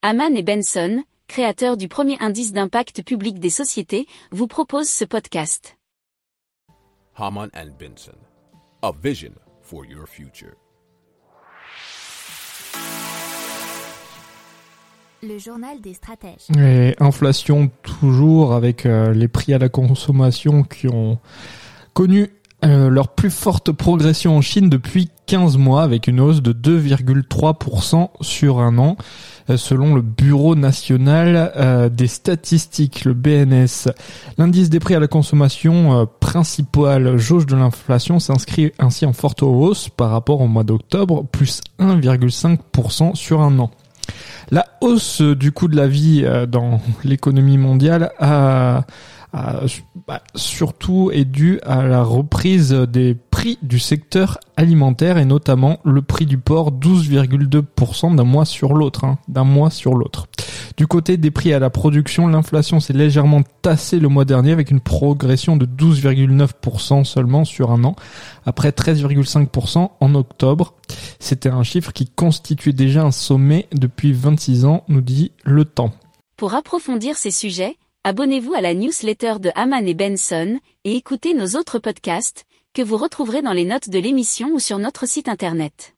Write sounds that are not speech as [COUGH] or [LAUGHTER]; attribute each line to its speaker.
Speaker 1: Haman et Benson, créateurs du premier indice d'impact public des sociétés, vous proposent ce podcast.
Speaker 2: Haman and Benson, a vision for your future.
Speaker 3: Le journal des stratèges.
Speaker 4: Et inflation toujours avec euh, les prix à la consommation qui ont connu euh, leur plus forte progression en Chine depuis 15 mois avec une hausse de 2,3% sur un an euh, selon le Bureau national des statistiques, le BNS. L'indice des prix à la consommation principal jauge de l'inflation s'inscrit ainsi en forte hausse par rapport au mois d'octobre, plus 1,5% sur un an. La hausse du coût de la vie euh, dans [LAUGHS] l'économie mondiale a, bah, surtout est due à la reprise des prix du secteur alimentaire et notamment le prix du porc 12,2% d'un mois sur l'autre, hein, d'un mois sur l'autre. Du côté des prix à la production, l'inflation s'est légèrement tassée le mois dernier avec une progression de 12,9% seulement sur un an, après 13,5% en octobre. C'était un chiffre qui constituait déjà un sommet depuis 26 ans, nous dit le temps.
Speaker 1: Pour approfondir ces sujets, abonnez-vous à la newsletter de Haman et Benson et écoutez nos autres podcasts que vous retrouverez dans les notes de l'émission ou sur notre site internet.